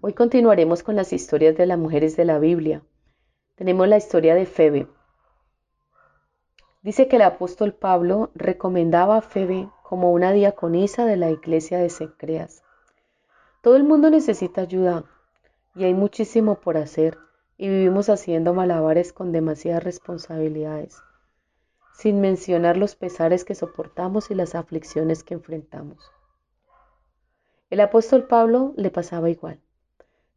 Hoy continuaremos con las historias de las mujeres de la Biblia. Tenemos la historia de Febe. Dice que el apóstol Pablo recomendaba a Febe como una diaconisa de la iglesia de Secreas. Todo el mundo necesita ayuda y hay muchísimo por hacer y vivimos haciendo malabares con demasiadas responsabilidades, sin mencionar los pesares que soportamos y las aflicciones que enfrentamos. El apóstol Pablo le pasaba igual.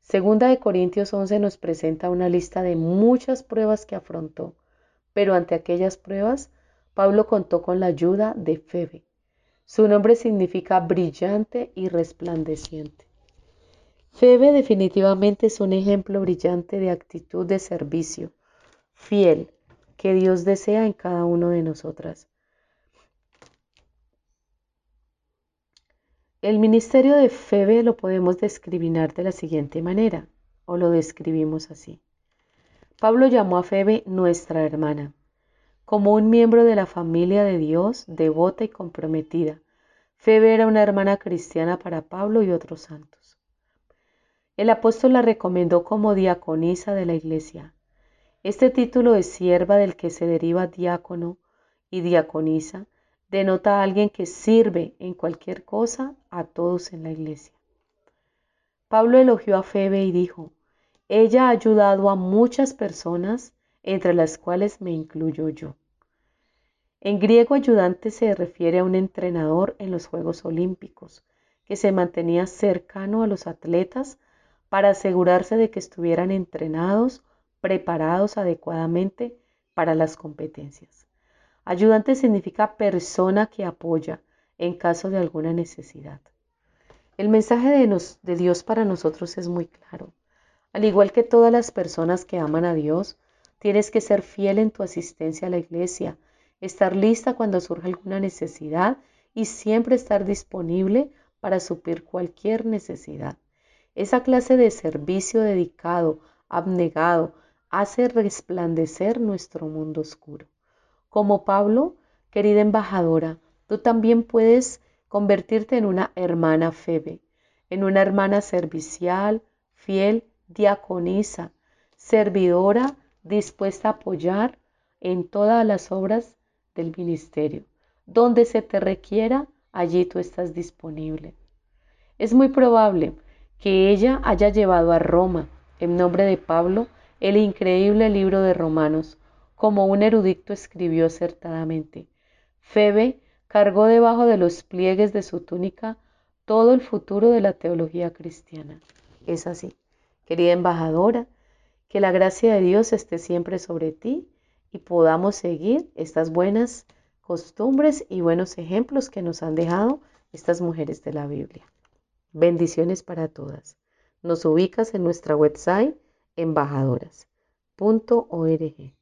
Segunda de Corintios 11 nos presenta una lista de muchas pruebas que afrontó, pero ante aquellas pruebas, Pablo contó con la ayuda de Febe. Su nombre significa brillante y resplandeciente. Febe definitivamente es un ejemplo brillante de actitud de servicio, fiel, que Dios desea en cada uno de nosotras. El ministerio de Febe lo podemos describinar de la siguiente manera, o lo describimos así. Pablo llamó a Febe nuestra hermana, como un miembro de la familia de Dios, devota y comprometida. Febe era una hermana cristiana para Pablo y otros santos. El apóstol la recomendó como diaconisa de la iglesia. Este título de sierva del que se deriva diácono y diaconisa denota a alguien que sirve en cualquier cosa a todos en la iglesia. Pablo elogió a Febe y dijo, ella ha ayudado a muchas personas, entre las cuales me incluyo yo. En griego ayudante se refiere a un entrenador en los Juegos Olímpicos, que se mantenía cercano a los atletas para asegurarse de que estuvieran entrenados, preparados adecuadamente para las competencias. Ayudante significa persona que apoya en caso de alguna necesidad. El mensaje de, Dios para nosotros es muy claro. Al igual que todas las personas que aman a Dios, tienes que ser fiel en tu asistencia a la iglesia, estar lista cuando surja alguna necesidad y siempre estar disponible para suplir cualquier necesidad. Esa clase de servicio dedicado, abnegado, hace resplandecer nuestro mundo oscuro. Como Pablo, querida embajadora, tú también puedes convertirte en una hermana Febe, en una hermana servicial, fiel, diaconisa, servidora, dispuesta a apoyar en todas las obras del ministerio. Donde se te requiera, allí tú estás disponible. Es muy probable que ella haya llevado a Roma, en nombre de Pablo, el increíble libro de Romanos, como un erudito escribió acertadamente. Febe cargó debajo de los pliegues de su túnica todo el futuro de la teología cristiana. Es así. Querida embajadora, que la gracia de Dios esté siempre sobre ti y podamos seguir estas buenas costumbres y buenos ejemplos que nos han dejado estas mujeres de la Biblia. Bendiciones para todas. Nos ubicas en nuestra website embajadoras.org.